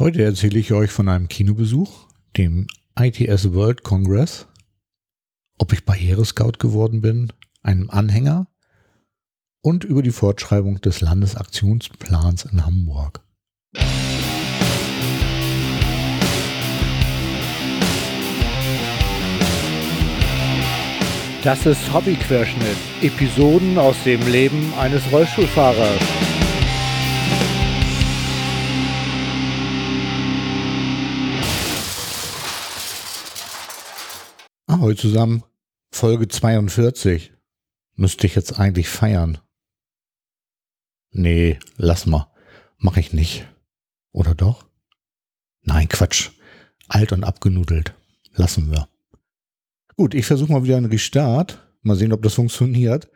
Heute erzähle ich euch von einem Kinobesuch, dem ITS World Congress, ob ich Barrierescout geworden bin, einem Anhänger und über die Fortschreibung des Landesaktionsplans in Hamburg. Das ist Hobbyquerschnitt. Episoden aus dem Leben eines Rollstuhlfahrers. Ahoi zusammen. Folge 42. Müsste ich jetzt eigentlich feiern. Nee, lass mal. Mach ich nicht. Oder doch? Nein, Quatsch. Alt und abgenudelt. Lassen wir. Gut, ich versuche mal wieder einen Restart. Mal sehen, ob das funktioniert.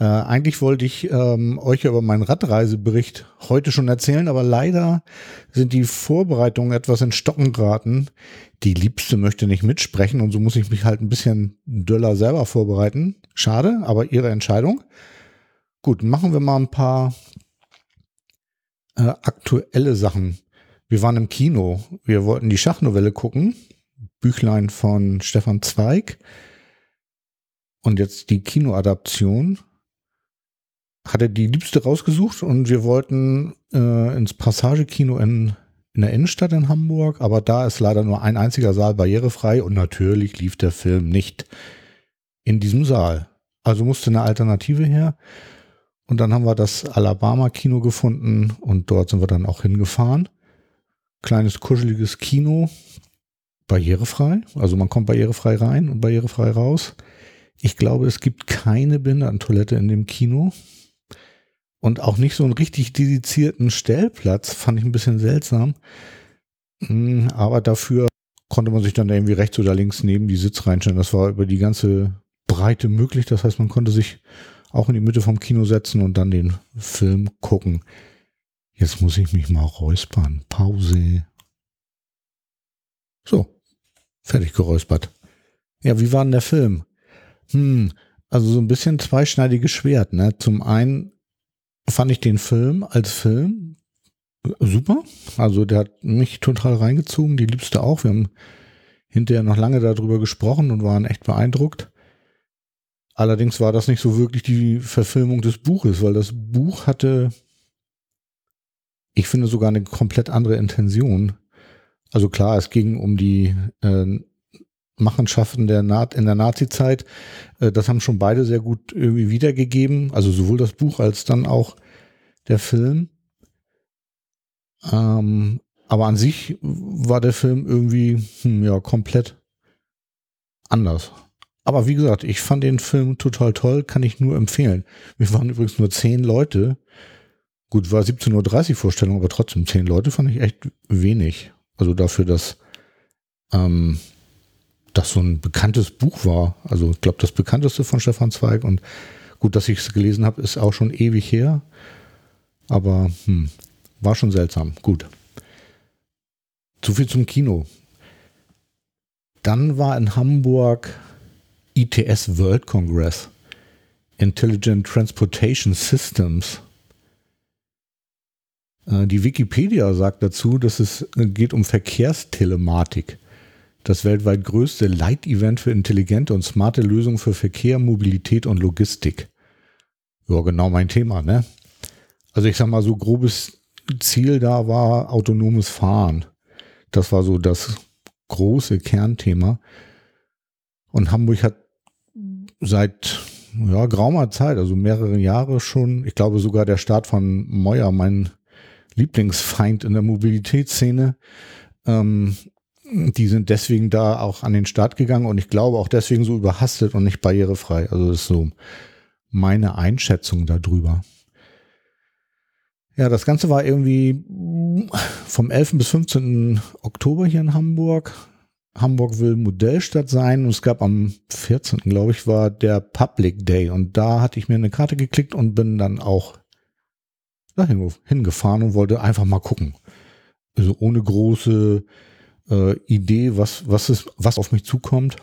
Äh, eigentlich wollte ich ähm, euch über meinen Radreisebericht heute schon erzählen, aber leider sind die Vorbereitungen etwas in Stocken geraten. Die Liebste möchte nicht mitsprechen und so muss ich mich halt ein bisschen döller selber vorbereiten. Schade, aber ihre Entscheidung. Gut, machen wir mal ein paar äh, aktuelle Sachen. Wir waren im Kino. Wir wollten die Schachnovelle gucken. Büchlein von Stefan Zweig. Und jetzt die Kinoadaption hatte die Liebste rausgesucht und wir wollten äh, ins Passagekino in, in der Innenstadt in Hamburg, aber da ist leider nur ein einziger Saal barrierefrei und natürlich lief der Film nicht in diesem Saal. Also musste eine Alternative her. Und dann haben wir das Alabama-Kino gefunden und dort sind wir dann auch hingefahren. Kleines, kuscheliges Kino, barrierefrei. Also man kommt barrierefrei rein und barrierefrei raus. Ich glaube, es gibt keine Behindertentoilette in dem Kino und auch nicht so einen richtig dedizierten Stellplatz, fand ich ein bisschen seltsam. Hm, aber dafür konnte man sich dann irgendwie rechts oder links neben die Sitz reinstellen. Das war über die ganze Breite möglich. Das heißt, man konnte sich auch in die Mitte vom Kino setzen und dann den Film gucken. Jetzt muss ich mich mal räuspern. Pause. So, fertig geräuspert. Ja, wie war denn der Film? Hm, also so ein bisschen zweischneidiges Schwert, ne? Zum einen fand ich den Film als Film super. Also der hat mich total reingezogen, die Liebste auch. Wir haben hinterher noch lange darüber gesprochen und waren echt beeindruckt. Allerdings war das nicht so wirklich die Verfilmung des Buches, weil das Buch hatte, ich finde, sogar eine komplett andere Intention. Also klar, es ging um die äh, Machenschaften der Na in der Nazi-Zeit. Äh, das haben schon beide sehr gut irgendwie wiedergegeben. Also sowohl das Buch als dann auch der Film. Ähm, aber an sich war der Film irgendwie hm, ja komplett anders. Aber wie gesagt, ich fand den Film total toll, kann ich nur empfehlen. Wir waren übrigens nur zehn Leute. Gut, war 17.30 Uhr Vorstellung, aber trotzdem zehn Leute fand ich echt wenig. Also dafür, dass ähm, das so ein bekanntes Buch war. Also ich glaube, das bekannteste von Stefan Zweig. Und gut, dass ich es gelesen habe, ist auch schon ewig her. Aber hm, war schon seltsam. Gut. Zu viel zum Kino. Dann war in Hamburg ITS World Congress. Intelligent Transportation Systems. Äh, die Wikipedia sagt dazu, dass es geht um Verkehrstelematik das weltweit größte Leitevent für intelligente und smarte Lösungen für Verkehr, Mobilität und Logistik. Ja, genau mein Thema, ne? Also ich sag mal, so grobes Ziel da war autonomes Fahren. Das war so das große Kernthema. Und Hamburg hat seit ja, geraumer Zeit, also mehrere Jahre schon, ich glaube sogar der Start von Meuer, mein Lieblingsfeind in der Mobilitätsszene, ähm, die sind deswegen da auch an den Start gegangen und ich glaube auch deswegen so überhastet und nicht barrierefrei. Also das ist so meine Einschätzung darüber. Ja, das Ganze war irgendwie vom 11. bis 15. Oktober hier in Hamburg. Hamburg will Modellstadt sein und es gab am 14. glaube ich, war der Public Day und da hatte ich mir eine Karte geklickt und bin dann auch dahin hingefahren und wollte einfach mal gucken. Also ohne große äh, Idee, was, was ist, was auf mich zukommt.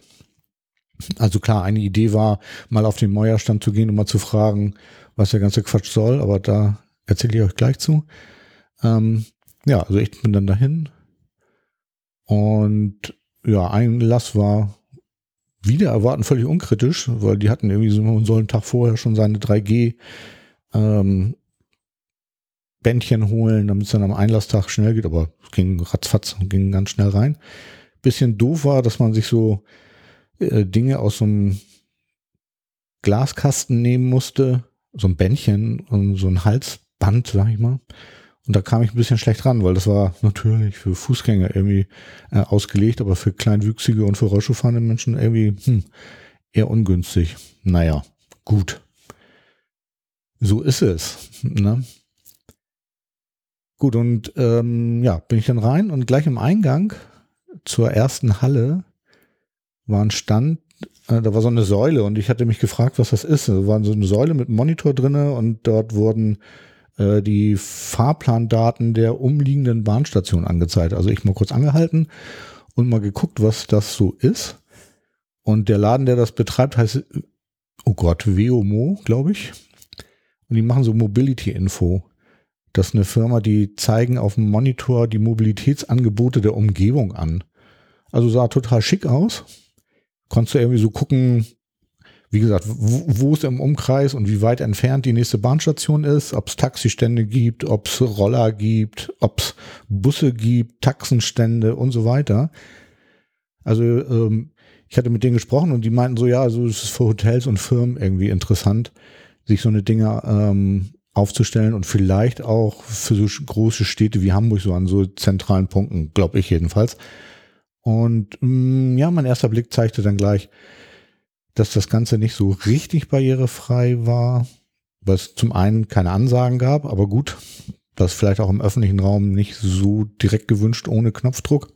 Also klar, eine Idee war, mal auf den Mäuerstand zu gehen und mal zu fragen, was der ganze Quatsch soll, aber da erzähle ich euch gleich zu. Ähm, ja, also ich bin dann dahin. Und ja, Einlass war wieder erwarten völlig unkritisch, weil die hatten irgendwie so, einen Tag vorher schon seine 3G ähm, Bändchen holen, damit es dann am Einlasstag schnell geht, aber es ging ratzfatz und ging ganz schnell rein. Bisschen doof war, dass man sich so äh, Dinge aus so einem Glaskasten nehmen musste, so ein Bändchen und so ein Halsband, sag ich mal. Und da kam ich ein bisschen schlecht ran, weil das war natürlich für Fußgänger irgendwie äh, ausgelegt, aber für kleinwüchsige und für Rollschuhfahrende Menschen irgendwie hm, eher ungünstig. Naja, gut. So ist es. Ne? Gut, und ähm, ja, bin ich dann rein und gleich im Eingang zur ersten Halle war ein Stand, äh, da war so eine Säule und ich hatte mich gefragt, was das ist. Da war so eine Säule mit Monitor drinne und dort wurden äh, die Fahrplandaten der umliegenden Bahnstation angezeigt. Also ich mal kurz angehalten und mal geguckt, was das so ist. Und der Laden, der das betreibt, heißt, oh Gott, Veomo, glaube ich. Und die machen so Mobility-Info. Das ist eine Firma, die zeigen auf dem Monitor die Mobilitätsangebote der Umgebung an. Also sah total schick aus. Konntest du irgendwie so gucken, wie gesagt, wo, wo es im Umkreis und wie weit entfernt die nächste Bahnstation ist, ob es Taxistände gibt, ob es Roller gibt, ob es Busse gibt, Taxenstände und so weiter. Also ähm, ich hatte mit denen gesprochen und die meinten so, ja, also es ist für Hotels und Firmen irgendwie interessant, sich so eine Dinger ähm, aufzustellen und vielleicht auch für so große Städte wie Hamburg so an so zentralen Punkten, glaube ich jedenfalls. Und mm, ja, mein erster Blick zeigte dann gleich, dass das Ganze nicht so richtig barrierefrei war, es zum einen keine Ansagen gab, aber gut, das vielleicht auch im öffentlichen Raum nicht so direkt gewünscht ohne Knopfdruck.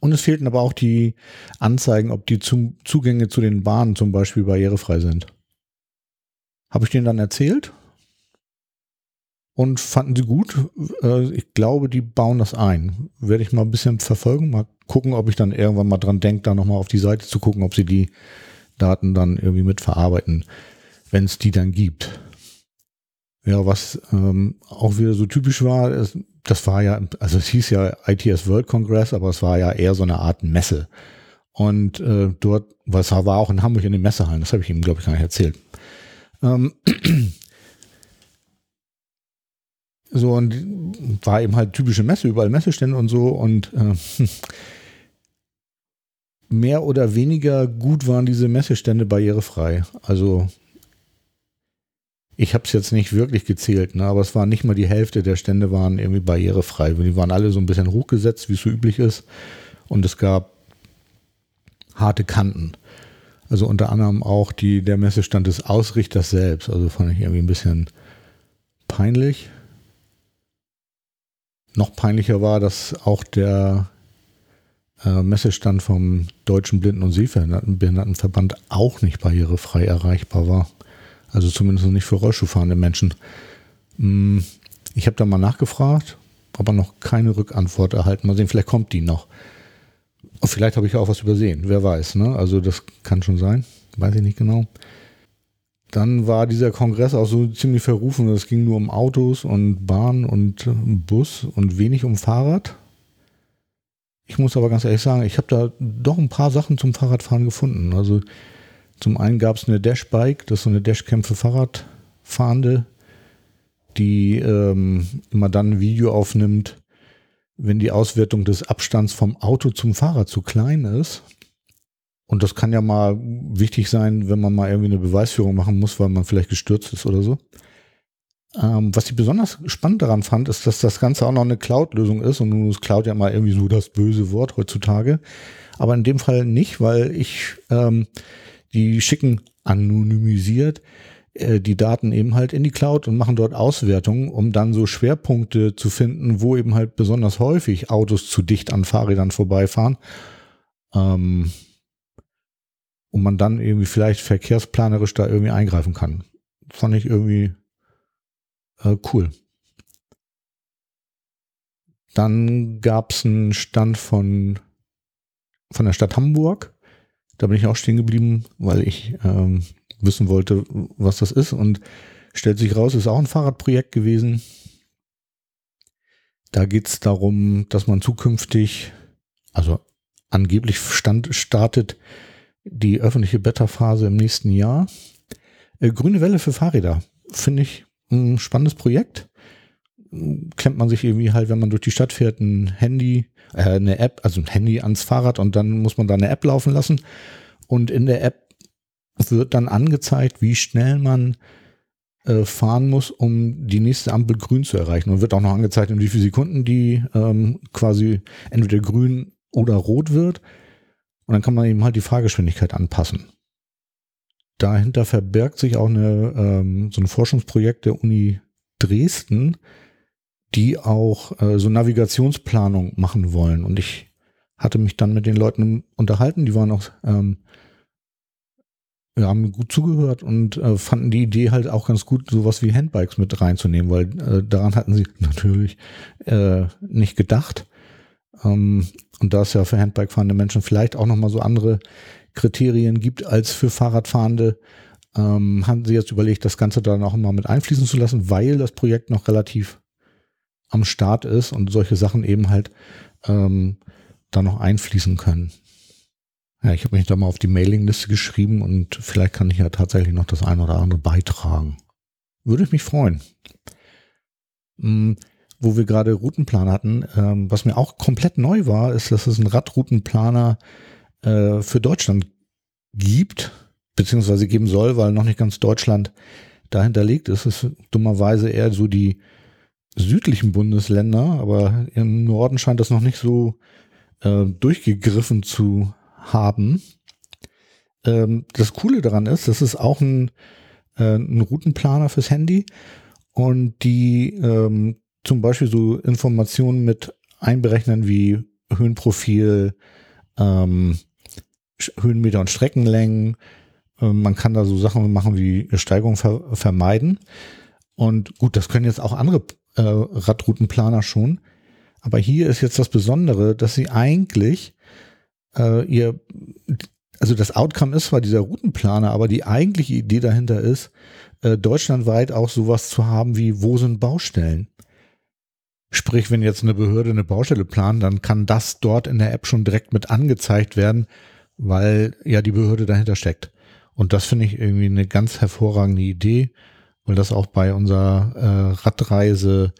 Und es fehlten aber auch die Anzeigen, ob die Zugänge zu den Bahnen zum Beispiel barrierefrei sind. Habe ich denen dann erzählt und fanden sie gut. Äh, ich glaube, die bauen das ein. Werde ich mal ein bisschen verfolgen, mal gucken, ob ich dann irgendwann mal dran denke, da nochmal auf die Seite zu gucken, ob sie die Daten dann irgendwie mitverarbeiten, wenn es die dann gibt. Ja, was ähm, auch wieder so typisch war, ist, das war ja, also es hieß ja ITS World Congress, aber es war ja eher so eine Art Messe. Und äh, dort, was war auch in Hamburg in den Messehallen, das habe ich ihm, glaube ich, gar nicht erzählt. Ähm, so und war eben halt typische Messe, überall Messestände und so und äh, mehr oder weniger gut waren diese Messestände barrierefrei. Also ich habe es jetzt nicht wirklich gezählt, ne, aber es war nicht mal die Hälfte der Stände waren irgendwie barrierefrei. Die waren alle so ein bisschen hochgesetzt, wie es so üblich ist. Und es gab harte Kanten. Also unter anderem auch die, der Messestand des Ausrichters selbst. Also fand ich irgendwie ein bisschen peinlich. Noch peinlicher war, dass auch der äh, Messestand vom Deutschen Blinden- und Sehbehindertenverband auch nicht barrierefrei erreichbar war. Also zumindest nicht für Rollschuhfahrende Menschen. Hm, ich habe da mal nachgefragt, aber noch keine Rückantwort erhalten. Mal sehen, vielleicht kommt die noch. Und vielleicht habe ich auch was übersehen, wer weiß. Ne? Also das kann schon sein, weiß ich nicht genau. Dann war dieser Kongress auch so ziemlich verrufen. Es ging nur um Autos und Bahn und Bus und wenig um Fahrrad. Ich muss aber ganz ehrlich sagen, ich habe da doch ein paar Sachen zum Fahrradfahren gefunden. Also zum einen gab es eine Dashbike, das ist so eine Dashcam für Fahrradfahrende, die ähm, immer dann ein Video aufnimmt, wenn die Auswertung des Abstands vom Auto zum Fahrrad zu klein ist. Und das kann ja mal wichtig sein, wenn man mal irgendwie eine Beweisführung machen muss, weil man vielleicht gestürzt ist oder so. Ähm, was ich besonders spannend daran fand, ist, dass das Ganze auch noch eine Cloud-Lösung ist. Und nun ist Cloud ja mal irgendwie so das böse Wort heutzutage. Aber in dem Fall nicht, weil ich, ähm, die schicken anonymisiert die Daten eben halt in die Cloud und machen dort Auswertungen, um dann so Schwerpunkte zu finden, wo eben halt besonders häufig Autos zu dicht an Fahrrädern vorbeifahren. Ähm, und man dann irgendwie vielleicht verkehrsplanerisch da irgendwie eingreifen kann. Fand ich irgendwie äh, cool. Dann gab es einen Stand von, von der Stadt Hamburg. Da bin ich auch stehen geblieben, weil ich ähm, wissen wollte, was das ist. Und stellt sich raus, ist auch ein Fahrradprojekt gewesen. Da geht es darum, dass man zukünftig, also angeblich stand, startet die öffentliche Beta-Phase im nächsten Jahr. Äh, grüne Welle für Fahrräder. Finde ich ein spannendes Projekt. Klemmt man sich irgendwie halt, wenn man durch die Stadt fährt, ein Handy, äh, eine App, also ein Handy ans Fahrrad und dann muss man da eine App laufen lassen. Und in der App wird dann angezeigt, wie schnell man äh, fahren muss, um die nächste Ampel grün zu erreichen. Und wird auch noch angezeigt, in wie viele Sekunden die ähm, quasi entweder grün oder rot wird. Und dann kann man eben halt die Fahrgeschwindigkeit anpassen. Dahinter verbirgt sich auch eine, ähm, so ein Forschungsprojekt der Uni Dresden, die auch äh, so Navigationsplanung machen wollen. Und ich hatte mich dann mit den Leuten unterhalten, die waren auch ähm, wir haben gut zugehört und äh, fanden die Idee halt auch ganz gut, sowas wie Handbikes mit reinzunehmen, weil äh, daran hatten sie natürlich äh, nicht gedacht. Ähm, und da es ja für Handbike fahrende Menschen vielleicht auch nochmal so andere Kriterien gibt als für Fahrradfahrende, ähm, haben sie jetzt überlegt, das Ganze dann auch mal mit einfließen zu lassen, weil das Projekt noch relativ am Start ist und solche Sachen eben halt ähm, da noch einfließen können. Ja, ich habe mich da mal auf die Mailingliste geschrieben und vielleicht kann ich ja tatsächlich noch das eine oder andere beitragen. Würde ich mich freuen. Hm, wo wir gerade Routenplaner hatten, ähm, was mir auch komplett neu war, ist, dass es einen Radroutenplaner äh, für Deutschland gibt, beziehungsweise geben soll, weil noch nicht ganz Deutschland dahinter liegt. Es ist dummerweise eher so die südlichen Bundesländer, aber im Norden scheint das noch nicht so äh, durchgegriffen zu haben. Ähm, das Coole daran ist, das ist auch ein, äh, ein Routenplaner fürs Handy und die ähm, zum Beispiel so Informationen mit einberechnen wie Höhenprofil, ähm, Höhenmeter und Streckenlängen. Ähm, man kann da so Sachen machen wie Steigung ver vermeiden. Und gut, das können jetzt auch andere äh, Radroutenplaner schon. Aber hier ist jetzt das Besondere, dass sie eigentlich äh, ihr, also das Outcome ist zwar dieser Routenplaner, aber die eigentliche Idee dahinter ist, äh, deutschlandweit auch sowas zu haben wie, wo sind Baustellen? Sprich, wenn jetzt eine Behörde eine Baustelle plant, dann kann das dort in der App schon direkt mit angezeigt werden, weil ja die Behörde dahinter steckt. Und das finde ich irgendwie eine ganz hervorragende Idee, weil das auch bei unserer äh, Radreise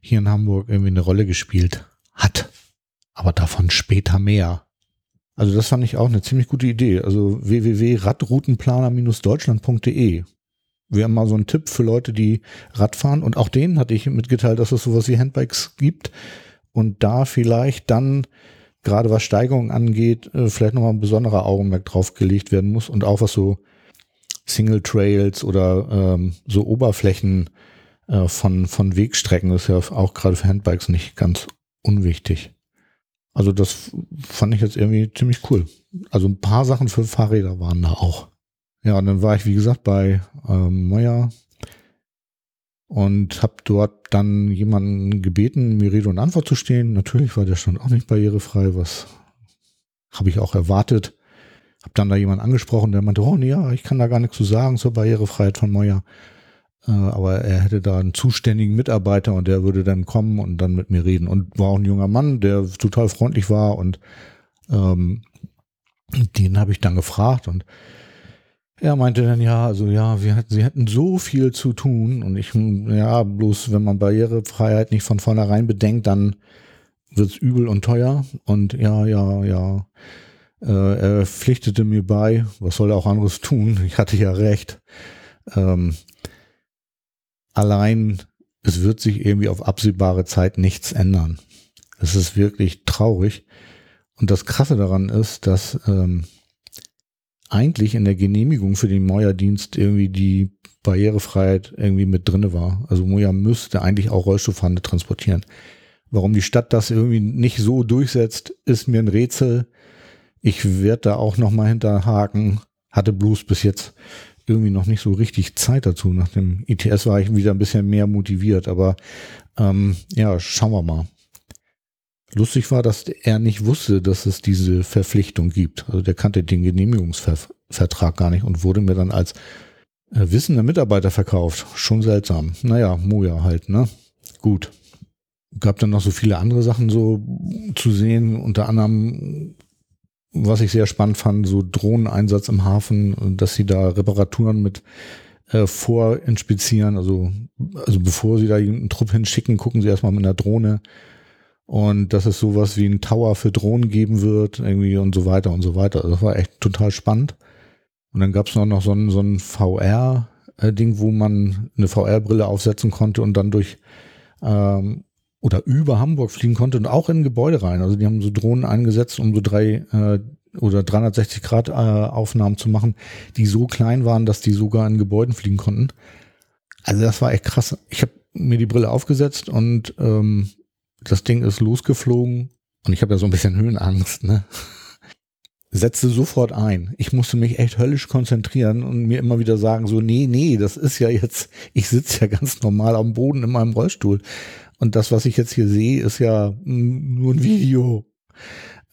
hier in Hamburg irgendwie eine Rolle gespielt hat. Aber davon später mehr. Also das fand ich auch eine ziemlich gute Idee. Also www.radroutenplaner-deutschland.de wäre mal so ein Tipp für Leute, die Radfahren. Und auch denen hatte ich mitgeteilt, dass es sowas wie Handbikes gibt. Und da vielleicht dann, gerade was Steigerungen angeht, äh, vielleicht nochmal ein besonderer Augenmerk drauf gelegt werden muss. Und auch was so Single Trails oder ähm, so Oberflächen äh, von, von Wegstrecken ist ja auch gerade für Handbikes nicht ganz unwichtig. Also das fand ich jetzt irgendwie ziemlich cool. Also ein paar Sachen für Fahrräder waren da auch. Ja, und dann war ich, wie gesagt, bei ähm, Moja und habe dort dann jemanden gebeten, mir Rede und Antwort zu stehen. Natürlich war der schon auch nicht barrierefrei, was habe ich auch erwartet. Habe dann da jemanden angesprochen, der meinte, oh nee, ja, ich kann da gar nichts zu sagen zur Barrierefreiheit von Moja. Äh, aber er hätte da einen zuständigen Mitarbeiter und der würde dann kommen und dann mit mir reden. Und war auch ein junger Mann, der total freundlich war und ähm, den habe ich dann gefragt und er meinte dann, ja, also ja, wir sie hätten so viel zu tun und ich, ja, bloß wenn man Barrierefreiheit nicht von vornherein bedenkt, dann wird's übel und teuer und ja, ja, ja. Äh, er pflichtete mir bei, was soll er auch anderes tun? Ich hatte ja recht. Ähm, allein, es wird sich irgendwie auf absehbare Zeit nichts ändern. Es ist wirklich traurig. Und das Krasse daran ist, dass ähm, eigentlich in der Genehmigung für den Moja-Dienst irgendwie die Barrierefreiheit irgendwie mit drinne war. Also Moja müsste eigentlich auch Rollstuhlfahrende transportieren. Warum die Stadt das irgendwie nicht so durchsetzt, ist mir ein Rätsel. Ich werde da auch noch mal hinterhaken. Hatte Blues bis jetzt irgendwie noch nicht so richtig Zeit dazu. Nach dem ITS war ich wieder ein bisschen mehr motiviert, aber ähm, ja, schauen wir mal. Lustig war, dass er nicht wusste, dass es diese Verpflichtung gibt. Also der kannte den Genehmigungsvertrag gar nicht und wurde mir dann als äh, wissender Mitarbeiter verkauft. Schon seltsam. Naja, Moja halt, ne? Gut. gab dann noch so viele andere Sachen so zu sehen, unter anderem, was ich sehr spannend fand, so Drohneneinsatz im Hafen, dass sie da Reparaturen mit äh, vorinspizieren, also, also bevor sie da einen Trupp hinschicken, gucken sie erstmal mit einer Drohne und dass es sowas wie ein Tower für Drohnen geben wird, irgendwie und so weiter und so weiter. Also das war echt total spannend. Und dann gab es noch, noch so ein, so ein VR-Ding, wo man eine VR-Brille aufsetzen konnte und dann durch ähm, oder über Hamburg fliegen konnte und auch in Gebäude rein. Also die haben so Drohnen eingesetzt, um so drei äh, oder 360 Grad äh, Aufnahmen zu machen, die so klein waren, dass die sogar in Gebäuden fliegen konnten. Also das war echt krass. Ich habe mir die Brille aufgesetzt und ähm, das Ding ist losgeflogen und ich habe ja so ein bisschen Höhenangst, ne? Setzte sofort ein. Ich musste mich echt höllisch konzentrieren und mir immer wieder sagen, so, nee, nee, das ist ja jetzt, ich sitze ja ganz normal am Boden in meinem Rollstuhl. Und das, was ich jetzt hier sehe, ist ja nur ein Video.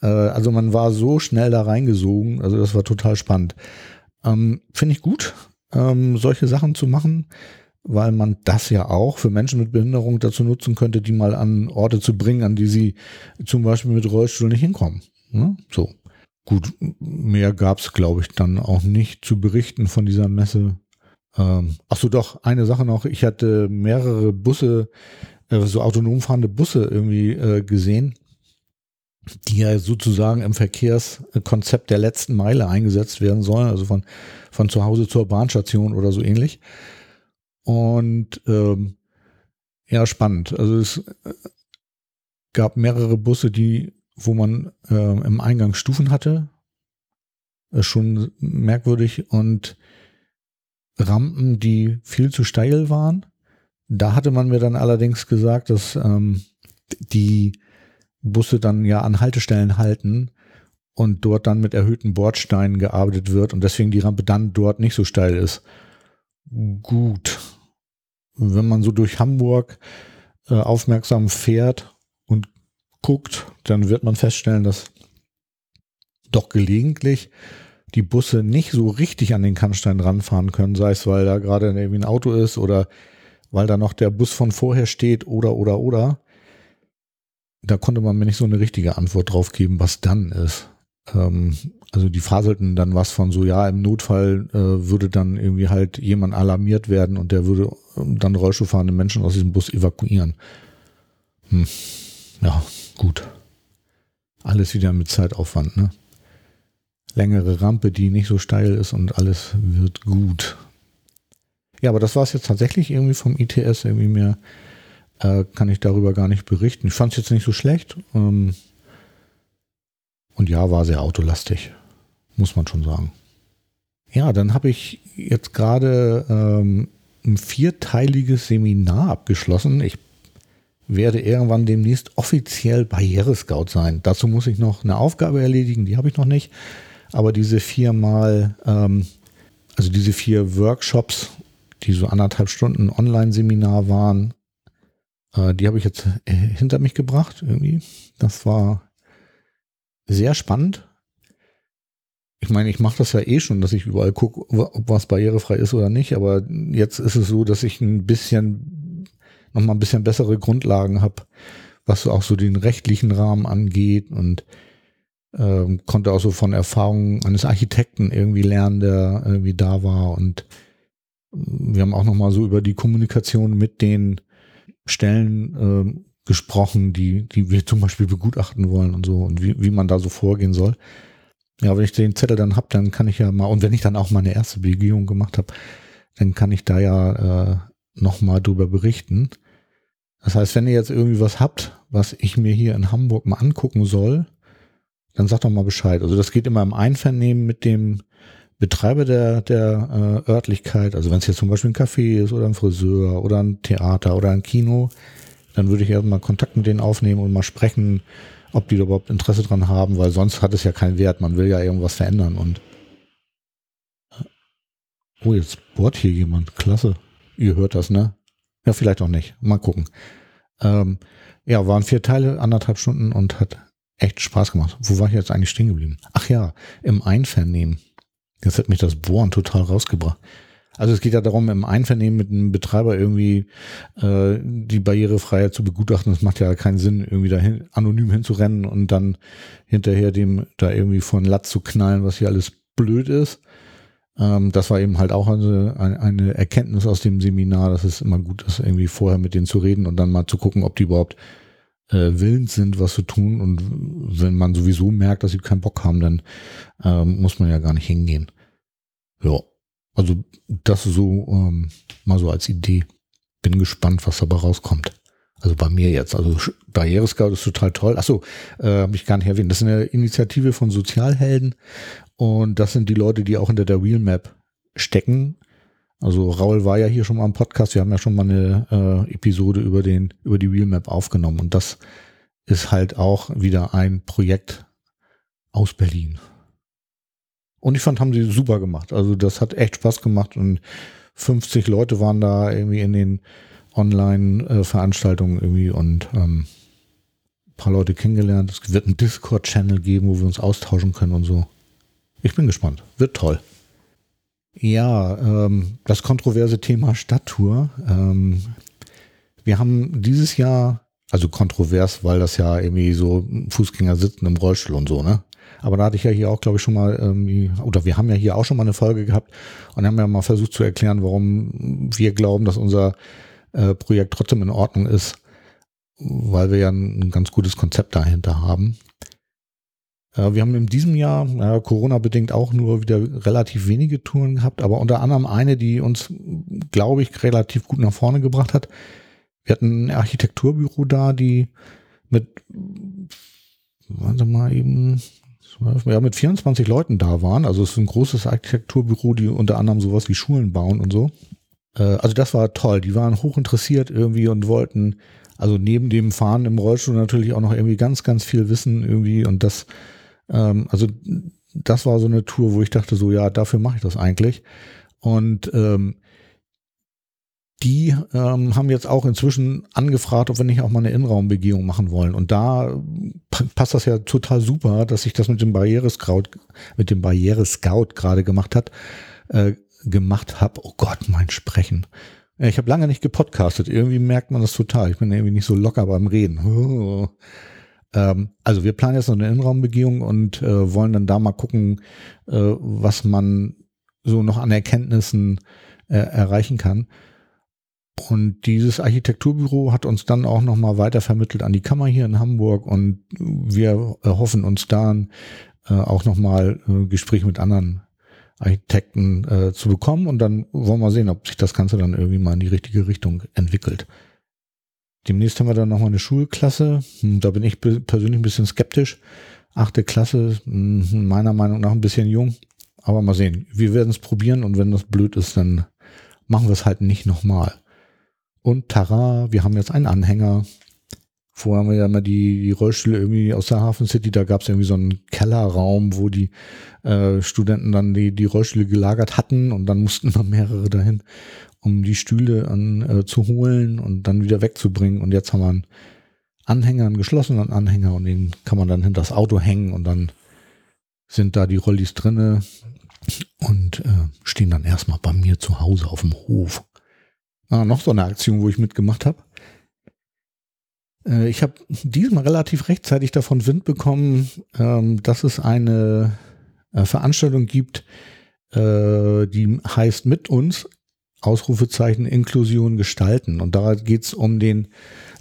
Äh, also man war so schnell da reingesogen. Also das war total spannend. Ähm, Finde ich gut, ähm, solche Sachen zu machen, weil man das ja auch für Menschen mit Behinderung dazu nutzen könnte, die mal an Orte zu bringen, an die sie zum Beispiel mit Rollstuhl nicht hinkommen. Ne? So. Gut, mehr gab es, glaube ich, dann auch nicht zu berichten von dieser Messe. Ähm, ach doch, eine Sache noch. Ich hatte mehrere Busse äh, so autonom fahrende Busse irgendwie äh, gesehen, die ja sozusagen im Verkehrskonzept der letzten Meile eingesetzt werden sollen, also von, von zu Hause zur Bahnstation oder so ähnlich. Und ähm, ja, spannend. Also es äh, gab mehrere Busse, die, wo man äh, im Eingang Stufen hatte. Äh, schon merkwürdig und Rampen, die viel zu steil waren. Da hatte man mir dann allerdings gesagt, dass ähm, die Busse dann ja an Haltestellen halten und dort dann mit erhöhten Bordsteinen gearbeitet wird und deswegen die Rampe dann dort nicht so steil ist. Gut. Wenn man so durch Hamburg äh, aufmerksam fährt guckt, dann wird man feststellen, dass doch gelegentlich die Busse nicht so richtig an den Kannstein ranfahren können, sei es, weil da gerade irgendwie ein Auto ist oder weil da noch der Bus von vorher steht oder, oder, oder. Da konnte man mir nicht so eine richtige Antwort drauf geben, was dann ist. Ähm, also die faselten dann was von so, ja, im Notfall äh, würde dann irgendwie halt jemand alarmiert werden und der würde ähm, dann Rollstuhlfahrende Menschen aus diesem Bus evakuieren. Hm. Ja, gut. Alles wieder mit Zeitaufwand, ne? Längere Rampe, die nicht so steil ist und alles wird gut. Ja, aber das war es jetzt tatsächlich irgendwie vom ITS. Irgendwie mehr äh, kann ich darüber gar nicht berichten. Ich fand es jetzt nicht so schlecht. Ähm, und ja, war sehr autolastig. Muss man schon sagen. Ja, dann habe ich jetzt gerade ähm, ein vierteiliges Seminar abgeschlossen. Ich werde irgendwann demnächst offiziell Barrierescout sein. Dazu muss ich noch eine Aufgabe erledigen, die habe ich noch nicht. Aber diese viermal, ähm, also diese vier Workshops die so anderthalb Stunden Online-Seminar waren, äh, die habe ich jetzt äh, hinter mich gebracht irgendwie. Das war sehr spannend. Ich meine, ich mache das ja eh schon, dass ich überall gucke, ob was barrierefrei ist oder nicht, aber jetzt ist es so, dass ich ein bisschen, nochmal ein bisschen bessere Grundlagen habe, was auch so den rechtlichen Rahmen angeht und ähm, konnte auch so von Erfahrungen eines Architekten irgendwie lernen, der irgendwie da war und wir haben auch nochmal so über die Kommunikation mit den Stellen äh, gesprochen, die, die wir zum Beispiel begutachten wollen und so und wie, wie man da so vorgehen soll. Ja, wenn ich den Zettel dann hab, dann kann ich ja mal, und wenn ich dann auch meine erste Begehung gemacht habe, dann kann ich da ja äh, nochmal drüber berichten. Das heißt, wenn ihr jetzt irgendwie was habt, was ich mir hier in Hamburg mal angucken soll, dann sagt doch mal Bescheid. Also das geht immer im Einvernehmen mit dem Betreiber der, der äh, Örtlichkeit, also wenn es jetzt zum Beispiel ein Café ist oder ein Friseur oder ein Theater oder ein Kino, dann würde ich erstmal Kontakt mit denen aufnehmen und mal sprechen, ob die da überhaupt Interesse dran haben, weil sonst hat es ja keinen Wert. Man will ja irgendwas verändern und äh, Oh, jetzt bohrt hier jemand. Klasse. Ihr hört das, ne? Ja, vielleicht auch nicht. Mal gucken. Ähm, ja, waren vier Teile, anderthalb Stunden und hat echt Spaß gemacht. Wo war ich jetzt eigentlich stehen geblieben? Ach ja, im Einvernehmen. Jetzt hat mich das Bohren total rausgebracht. Also es geht ja darum, im Einvernehmen mit einem Betreiber irgendwie äh, die Barrierefreiheit zu begutachten. Es macht ja keinen Sinn, irgendwie dahin anonym hinzurennen und dann hinterher dem da irgendwie von Latz zu knallen, was hier alles blöd ist. Ähm, das war eben halt auch eine, eine Erkenntnis aus dem Seminar, dass es immer gut ist, irgendwie vorher mit denen zu reden und dann mal zu gucken, ob die überhaupt äh, willens sind, was zu tun. Und wenn man sowieso merkt, dass sie keinen Bock haben, dann ähm, muss man ja gar nicht hingehen. Ja. Also das so ähm, mal so als Idee. Bin gespannt, was dabei rauskommt. Also bei mir jetzt. Also Barrierescout ist total toll. Achso, äh, habe ich gar nicht erwähnt. Das ist eine Initiative von Sozialhelden und das sind die Leute, die auch hinter der Wheelmap stecken. Also Raul war ja hier schon mal im Podcast. Wir haben ja schon mal eine äh, Episode über den über die Wheelmap aufgenommen und das ist halt auch wieder ein Projekt aus Berlin. Und ich fand, haben sie super gemacht. Also das hat echt Spaß gemacht und 50 Leute waren da irgendwie in den Online-Veranstaltungen irgendwie und ähm, paar Leute kennengelernt. Es wird einen Discord-Channel geben, wo wir uns austauschen können und so. Ich bin gespannt. Wird toll. Ja, ähm, das kontroverse Thema Stadttour. Ähm, wir haben dieses Jahr, also kontrovers, weil das ja irgendwie so Fußgänger sitzen im Rollstuhl und so, ne? Aber da hatte ich ja hier auch, glaube ich, schon mal irgendwie, oder wir haben ja hier auch schon mal eine Folge gehabt und haben ja mal versucht zu erklären, warum wir glauben, dass unser äh, Projekt trotzdem in Ordnung ist, weil wir ja ein, ein ganz gutes Konzept dahinter haben. Äh, wir haben in diesem Jahr, ja, Corona-bedingt auch nur wieder relativ wenige Touren gehabt, aber unter anderem eine, die uns, glaube ich, relativ gut nach vorne gebracht hat. Wir hatten ein Architekturbüro da, die mit, warte mal eben, ja, mit 24 Leuten da waren. Also es ist ein großes Architekturbüro, die unter anderem sowas wie Schulen bauen und so. Äh, also das war toll. Die waren hochinteressiert irgendwie und wollten, also neben dem Fahren im Rollstuhl natürlich auch noch irgendwie ganz, ganz viel wissen irgendwie und das, ähm, also das war so eine Tour, wo ich dachte so, ja, dafür mache ich das eigentlich. Und ähm, die ähm, haben jetzt auch inzwischen angefragt, ob wir nicht auch mal eine Innenraumbegehung machen wollen. Und da passt das ja total super, dass sich das mit dem Barrierescout, mit dem Barrierescout gerade gemacht hat, äh, gemacht habe. Oh Gott, mein Sprechen. Ich habe lange nicht gepodcastet. Irgendwie merkt man das total. Ich bin irgendwie nicht so locker beim Reden. Ähm, also wir planen jetzt noch eine Innenraumbegehung und äh, wollen dann da mal gucken, äh, was man so noch an Erkenntnissen äh, erreichen kann. Und dieses Architekturbüro hat uns dann auch nochmal weiter vermittelt an die Kammer hier in Hamburg und wir erhoffen uns dann auch nochmal Gespräche mit anderen Architekten äh, zu bekommen und dann wollen wir sehen, ob sich das Ganze dann irgendwie mal in die richtige Richtung entwickelt. Demnächst haben wir dann nochmal eine Schulklasse. Hm, da bin ich persönlich ein bisschen skeptisch. Achte Klasse, hm, meiner Meinung nach ein bisschen jung. Aber mal sehen. Wir werden es probieren und wenn das blöd ist, dann machen wir es halt nicht nochmal. Und Tara, wir haben jetzt einen Anhänger. Vorher haben wir ja immer die, die Rollstühle irgendwie aus der Hafen City, da gab es irgendwie so einen Kellerraum, wo die äh, Studenten dann die, die Rollstühle gelagert hatten und dann mussten immer mehrere dahin, um die Stühle an, äh, zu holen und dann wieder wegzubringen. Und jetzt haben wir einen Anhänger, einen geschlossenen Anhänger und den kann man dann hinter das Auto hängen und dann sind da die Rollis drinne und äh, stehen dann erstmal bei mir zu Hause auf dem Hof. Ah, noch so eine Aktion, wo ich mitgemacht habe. Äh, ich habe diesmal relativ rechtzeitig davon Wind bekommen, ähm, dass es eine äh, Veranstaltung gibt, äh, die heißt mit uns Ausrufezeichen Inklusion gestalten. Und da geht es um den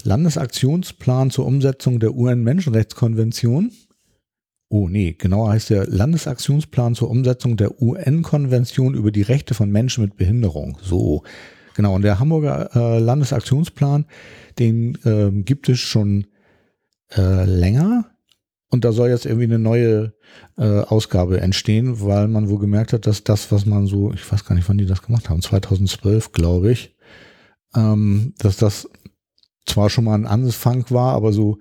Landesaktionsplan zur Umsetzung der UN-Menschenrechtskonvention. Oh nee, genauer heißt der Landesaktionsplan zur Umsetzung der UN-Konvention über die Rechte von Menschen mit Behinderung. So, Genau, und der Hamburger äh, Landesaktionsplan, den äh, gibt es schon äh, länger. Und da soll jetzt irgendwie eine neue äh, Ausgabe entstehen, weil man wohl gemerkt hat, dass das, was man so, ich weiß gar nicht, wann die das gemacht haben, 2012, glaube ich, ähm, dass das zwar schon mal ein Anfang war, aber so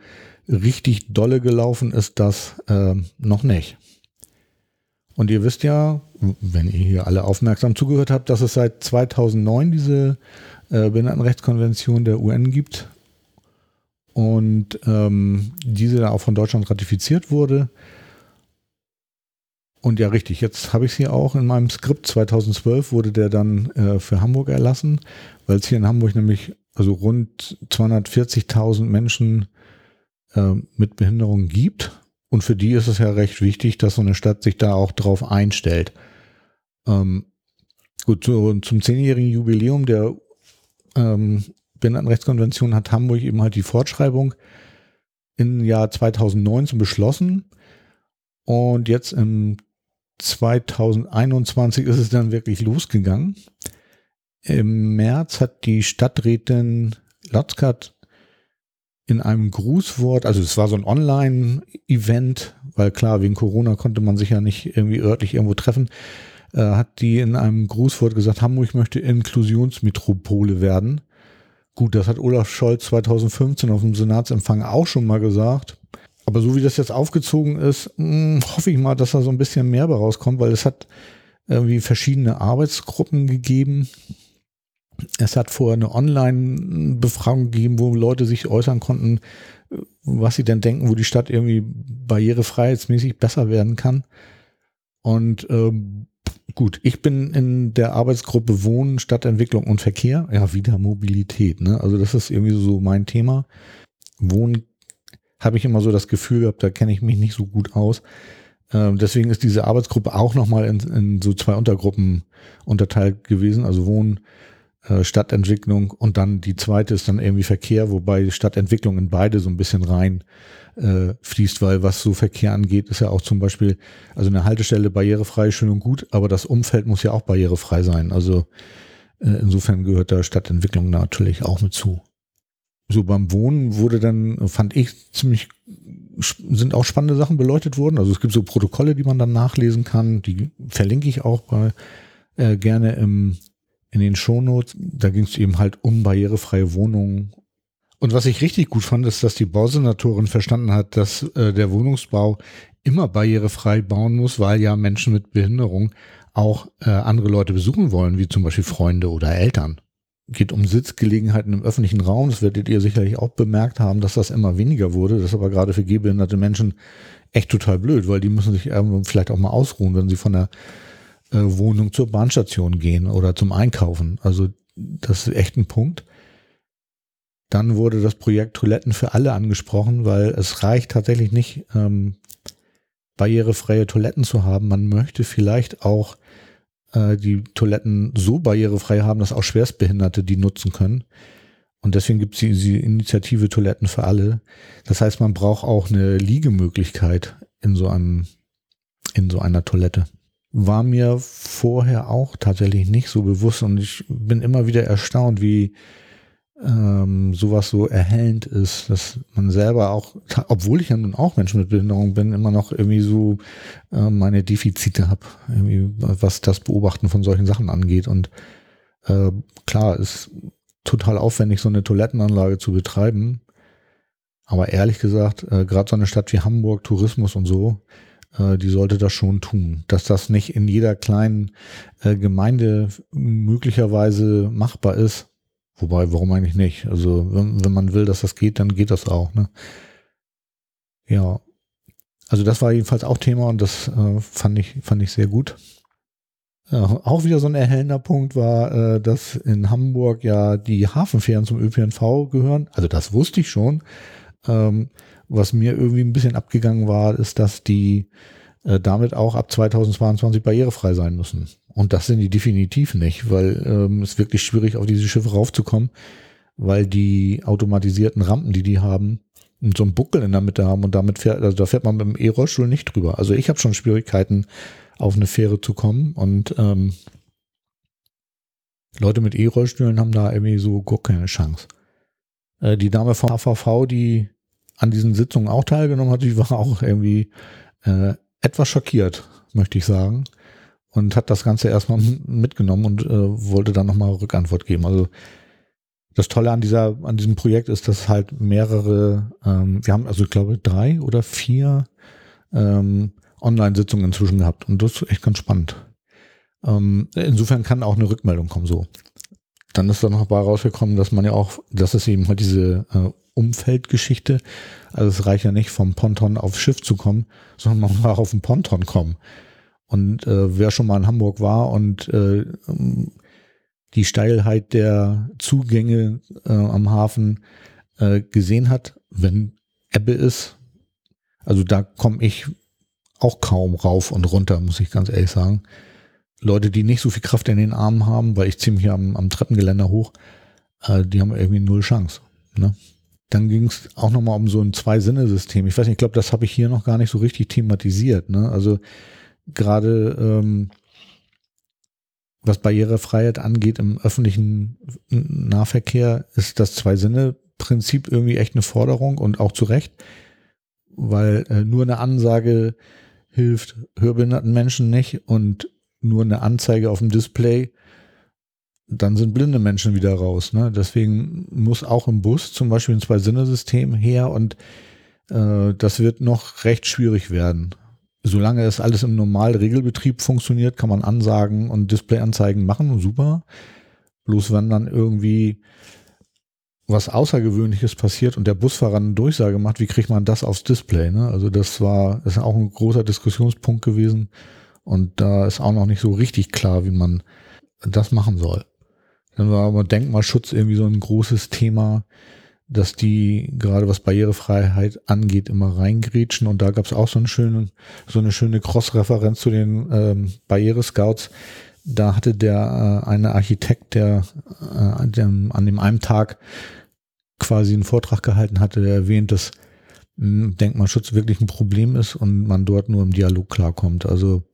richtig dolle gelaufen ist das äh, noch nicht. Und ihr wisst ja, wenn ihr hier alle aufmerksam zugehört habt, dass es seit 2009 diese äh, Behindertenrechtskonvention der UN gibt und ähm, diese auch von Deutschland ratifiziert wurde. Und ja, richtig, jetzt habe ich es hier auch in meinem Skript 2012 wurde der dann äh, für Hamburg erlassen, weil es hier in Hamburg nämlich also rund 240.000 Menschen äh, mit Behinderung gibt. Und für die ist es ja recht wichtig, dass so eine Stadt sich da auch drauf einstellt. Ähm, gut, zu, zum zehnjährigen Jubiläum der ähm, Behindertenrechtskonvention hat Hamburg eben halt die Fortschreibung im Jahr 2019 beschlossen. Und jetzt im 2021 ist es dann wirklich losgegangen. Im März hat die Stadträtin Lotzkat in einem Grußwort, also es war so ein Online-Event, weil klar, wegen Corona konnte man sich ja nicht irgendwie örtlich irgendwo treffen, äh, hat die in einem Grußwort gesagt, Hamburg möchte Inklusionsmetropole werden. Gut, das hat Olaf Scholz 2015 auf dem Senatsempfang auch schon mal gesagt. Aber so wie das jetzt aufgezogen ist, mh, hm, hoffe ich mal, dass da so ein bisschen mehr rauskommt, weil es hat irgendwie verschiedene Arbeitsgruppen gegeben. Es hat vorher eine Online-Befragung gegeben, wo Leute sich äußern konnten, was sie denn denken, wo die Stadt irgendwie barrierefreiheitsmäßig besser werden kann. Und ähm, gut, ich bin in der Arbeitsgruppe Wohnen, Stadtentwicklung und Verkehr. Ja, wieder Mobilität. Ne? Also das ist irgendwie so mein Thema. Wohnen habe ich immer so das Gefühl gehabt, da kenne ich mich nicht so gut aus. Ähm, deswegen ist diese Arbeitsgruppe auch nochmal in, in so zwei Untergruppen unterteilt gewesen. Also Wohnen, Stadtentwicklung und dann die zweite ist dann irgendwie Verkehr, wobei Stadtentwicklung in beide so ein bisschen rein äh, fließt, weil was so Verkehr angeht, ist ja auch zum Beispiel, also eine Haltestelle barrierefrei, schön und gut, aber das Umfeld muss ja auch barrierefrei sein. Also äh, insofern gehört da Stadtentwicklung natürlich auch mit zu. So beim Wohnen wurde dann, fand ich, ziemlich, sind auch spannende Sachen beleuchtet worden. Also es gibt so Protokolle, die man dann nachlesen kann, die verlinke ich auch bei, äh, gerne im in den Shownotes. Da ging es eben halt um barrierefreie Wohnungen. Und was ich richtig gut fand, ist, dass die Bausenatorin verstanden hat, dass äh, der Wohnungsbau immer barrierefrei bauen muss, weil ja Menschen mit Behinderung auch äh, andere Leute besuchen wollen, wie zum Beispiel Freunde oder Eltern. Geht um Sitzgelegenheiten im öffentlichen Raum. Das werdet ihr sicherlich auch bemerkt haben, dass das immer weniger wurde. Das ist aber gerade für gehbehinderte Menschen echt total blöd, weil die müssen sich vielleicht auch mal ausruhen, wenn sie von der Wohnung zur Bahnstation gehen oder zum Einkaufen. Also das ist echt ein Punkt. Dann wurde das Projekt Toiletten für alle angesprochen, weil es reicht tatsächlich nicht, ähm, barrierefreie Toiletten zu haben. Man möchte vielleicht auch äh, die Toiletten so barrierefrei haben, dass auch Schwerstbehinderte die nutzen können. Und deswegen gibt es diese Initiative Toiletten für alle. Das heißt, man braucht auch eine Liegemöglichkeit in so einem, in so einer Toilette war mir vorher auch tatsächlich nicht so bewusst und ich bin immer wieder erstaunt, wie ähm, sowas so erhellend ist, dass man selber auch, obwohl ich ja nun auch Mensch mit Behinderung bin, immer noch irgendwie so äh, meine Defizite habe, was das Beobachten von solchen Sachen angeht. Und äh, klar, ist total aufwendig, so eine Toilettenanlage zu betreiben. Aber ehrlich gesagt, äh, gerade so eine Stadt wie Hamburg, Tourismus und so, die sollte das schon tun. Dass das nicht in jeder kleinen äh, Gemeinde möglicherweise machbar ist. Wobei, warum eigentlich nicht? Also, wenn, wenn man will, dass das geht, dann geht das auch. Ne? Ja. Also das war jedenfalls auch Thema und das äh, fand ich fand ich sehr gut. Äh, auch wieder so ein erhellender Punkt war, äh, dass in Hamburg ja die Hafenfähren zum ÖPNV gehören. Also das wusste ich schon. Ähm, was mir irgendwie ein bisschen abgegangen war, ist, dass die äh, damit auch ab 2022 barrierefrei sein müssen. Und das sind die definitiv nicht, weil ähm, es wirklich schwierig auf diese Schiffe raufzukommen, weil die automatisierten Rampen, die die haben, so einen Buckel in der Mitte haben und damit fährt, also da fährt man mit dem E-Rollstuhl nicht drüber. Also ich habe schon Schwierigkeiten, auf eine Fähre zu kommen und ähm, Leute mit E-Rollstühlen haben da irgendwie so gar keine Chance. Äh, die Dame vom HVV, die an diesen Sitzungen auch teilgenommen hat. Ich war auch irgendwie äh, etwas schockiert, möchte ich sagen. Und hat das Ganze erstmal mitgenommen und äh, wollte dann nochmal Rückantwort geben. Also das Tolle an dieser, an diesem Projekt ist, dass halt mehrere, ähm, wir haben also ich glaube drei oder vier ähm, Online-Sitzungen inzwischen gehabt und das ist echt ganz spannend. Ähm, insofern kann auch eine Rückmeldung kommen so. Dann ist dann noch dabei rausgekommen, dass man ja auch, dass es eben halt diese äh, Umfeldgeschichte. Also es reicht ja nicht vom Ponton aufs Schiff zu kommen, sondern man muss auch auf den Ponton kommen. Und äh, wer schon mal in Hamburg war und äh, die Steilheit der Zugänge äh, am Hafen äh, gesehen hat, wenn Ebbe ist, also da komme ich auch kaum rauf und runter, muss ich ganz ehrlich sagen. Leute, die nicht so viel Kraft in den Armen haben, weil ich ziemlich am, am Treppengeländer hoch, äh, die haben irgendwie null Chance. Ne? Dann ging es auch nochmal um so ein Zwei-Sinne-System. Ich weiß nicht, ich glaube, das habe ich hier noch gar nicht so richtig thematisiert. Ne? Also gerade ähm, was Barrierefreiheit angeht im öffentlichen Nahverkehr, ist das Zwei-Sinne-Prinzip irgendwie echt eine Forderung und auch zu Recht, weil äh, nur eine Ansage hilft hörbehinderten Menschen nicht und nur eine Anzeige auf dem Display, dann sind blinde Menschen wieder raus. Ne? Deswegen muss auch im Bus zum Beispiel ein Zwei-Sinne-System her und äh, das wird noch recht schwierig werden. Solange es alles im normalen Regelbetrieb funktioniert, kann man Ansagen und Displayanzeigen machen, super. Bloß wenn dann irgendwie was Außergewöhnliches passiert und der Busfahrer eine Durchsage macht, wie kriegt man das aufs Display? Ne? Also das war, ist auch ein großer Diskussionspunkt gewesen. Und da ist auch noch nicht so richtig klar, wie man das machen soll. Dann war aber Denkmalschutz irgendwie so ein großes Thema, dass die gerade was Barrierefreiheit angeht immer reingrätschen und da gab es auch so, einen schönen, so eine schöne Cross-Referenz zu den ähm, Barrierescouts. Da hatte der äh, eine Architekt, der, äh, der an dem einen Tag quasi einen Vortrag gehalten hatte, der erwähnt, dass hm, Denkmalschutz wirklich ein Problem ist und man dort nur im Dialog klarkommt. Also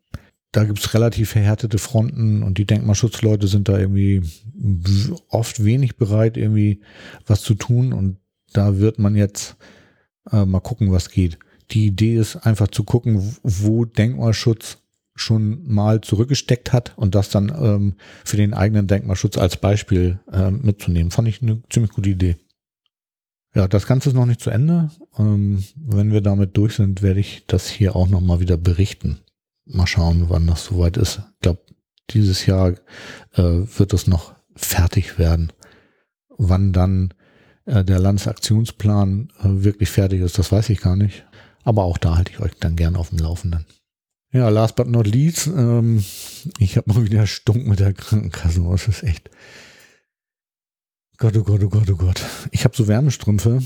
da gibt's relativ verhärtete Fronten und die Denkmalschutzleute sind da irgendwie oft wenig bereit, irgendwie was zu tun und da wird man jetzt äh, mal gucken, was geht. Die Idee ist einfach zu gucken, wo Denkmalschutz schon mal zurückgesteckt hat und das dann ähm, für den eigenen Denkmalschutz als Beispiel äh, mitzunehmen. Fand ich eine ziemlich gute Idee. Ja, das Ganze ist noch nicht zu Ende. Ähm, wenn wir damit durch sind, werde ich das hier auch nochmal wieder berichten mal schauen, wann das soweit ist. Ich glaube, dieses Jahr äh, wird es noch fertig werden. Wann dann äh, der Landesaktionsplan äh, wirklich fertig ist, das weiß ich gar nicht. Aber auch da halte ich euch dann gern auf dem Laufenden. Ja, last but not least, ähm, ich habe mal wieder Stunk mit der Krankenkasse. Das ist echt. Gott, oh Gott, oh Gott, oh Gott. Ich habe so Wärmestrümpfe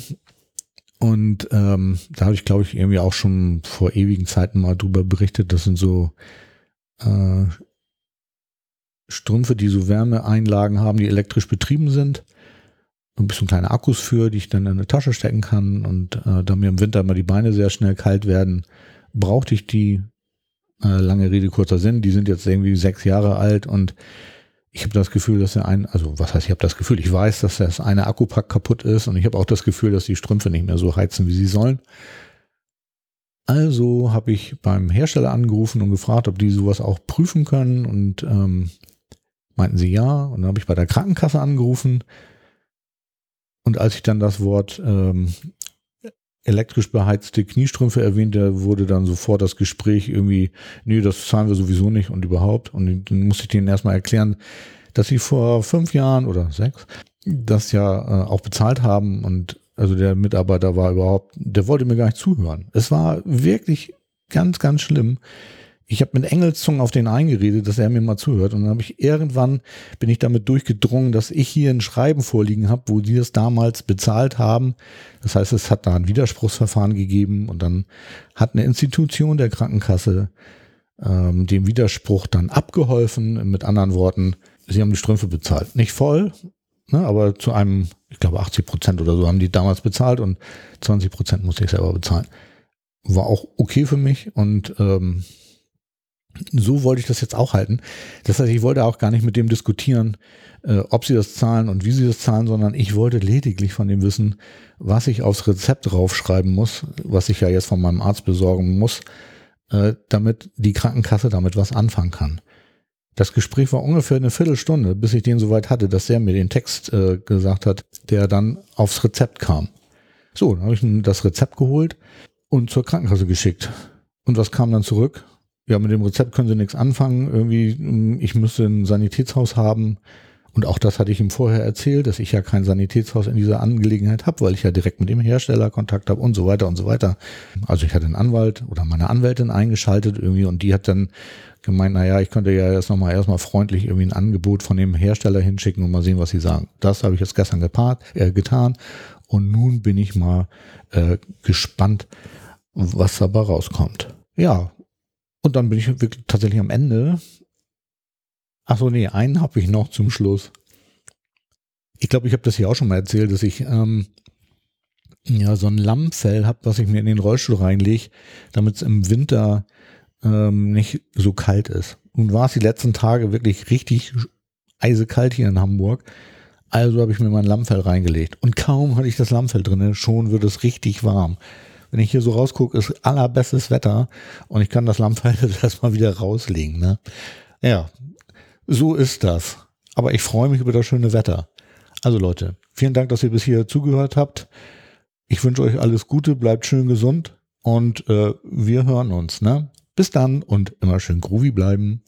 und ähm, da habe ich, glaube ich, irgendwie auch schon vor ewigen Zeiten mal drüber berichtet. Das sind so äh, Strümpfe, die so Wärmeeinlagen haben, die elektrisch betrieben sind. Ein bisschen kleine Akkus für, die ich dann in eine Tasche stecken kann. Und äh, da mir im Winter immer die Beine sehr schnell kalt werden, brauchte ich die. Äh, lange Rede, kurzer Sinn. Die sind jetzt irgendwie sechs Jahre alt und ich habe das Gefühl, dass der ein, also was heißt, ich habe das Gefühl, ich weiß, dass das eine Akkupack kaputt ist und ich habe auch das Gefühl, dass die Strümpfe nicht mehr so heizen, wie sie sollen. Also habe ich beim Hersteller angerufen und gefragt, ob die sowas auch prüfen können und ähm, meinten sie ja. Und dann habe ich bei der Krankenkasse angerufen und als ich dann das Wort ähm, elektrisch beheizte Kniestrümpfe erwähnt, da wurde dann sofort das Gespräch irgendwie, nee, das zahlen wir sowieso nicht und überhaupt. Und dann musste ich denen erstmal erklären, dass sie vor fünf Jahren oder sechs das ja äh, auch bezahlt haben und also der Mitarbeiter war überhaupt, der wollte mir gar nicht zuhören. Es war wirklich ganz, ganz schlimm ich habe mit Engelszungen auf den eingeredet, dass er mir mal zuhört. Und dann habe ich irgendwann bin ich damit durchgedrungen, dass ich hier ein Schreiben vorliegen habe, wo die das damals bezahlt haben. Das heißt, es hat da ein Widerspruchsverfahren gegeben und dann hat eine Institution der Krankenkasse ähm, dem Widerspruch dann abgeholfen. Mit anderen Worten, sie haben die Strümpfe bezahlt. Nicht voll, ne, aber zu einem, ich glaube 80 Prozent oder so haben die damals bezahlt und 20 Prozent musste ich selber bezahlen. War auch okay für mich und ähm, so wollte ich das jetzt auch halten. Das heißt, ich wollte auch gar nicht mit dem diskutieren, äh, ob sie das zahlen und wie sie das zahlen, sondern ich wollte lediglich von dem wissen, was ich aufs Rezept draufschreiben muss, was ich ja jetzt von meinem Arzt besorgen muss, äh, damit die Krankenkasse damit was anfangen kann. Das Gespräch war ungefähr eine Viertelstunde, bis ich den soweit hatte, dass er mir den Text äh, gesagt hat, der dann aufs Rezept kam. So, dann habe ich das Rezept geholt und zur Krankenkasse geschickt. Und was kam dann zurück? Ja, mit dem Rezept können sie nichts anfangen. Irgendwie, hm, ich müsste ein Sanitätshaus haben Und auch das hatte ich ihm vorher erzählt, dass ich ja kein Sanitätshaus in dieser Angelegenheit habe, weil ich ja direkt mit dem Hersteller Kontakt habe und so weiter und so weiter. Also ich hatte einen Anwalt oder meine Anwältin eingeschaltet irgendwie und die hat dann gemeint, naja, ich könnte ja jetzt nochmal erstmal freundlich irgendwie ein Angebot von dem Hersteller hinschicken und mal sehen, was sie sagen. Das habe ich jetzt gestern gepaart, äh, getan und nun bin ich mal äh, gespannt, was dabei rauskommt. Ja, und dann bin ich wirklich tatsächlich am Ende Achso, nee, einen habe ich noch zum Schluss. Ich glaube, ich habe das hier auch schon mal erzählt, dass ich ähm, ja so ein Lammfell habe, was ich mir in den Rollstuhl reinlege, damit es im Winter ähm, nicht so kalt ist. Und war es die letzten Tage wirklich richtig eisekalt hier in Hamburg. Also habe ich mir mein Lammfell reingelegt. Und kaum hatte ich das Lammfell drin, schon wird es richtig warm. Wenn ich hier so rausgucke, ist allerbestes Wetter und ich kann das Lammfell erstmal wieder rauslegen. Ne? Ja, so ist das. Aber ich freue mich über das schöne Wetter. Also Leute, vielen Dank, dass ihr bis hier zugehört habt. Ich wünsche euch alles Gute, bleibt schön gesund und äh, wir hören uns. Ne? Bis dann und immer schön groovy bleiben.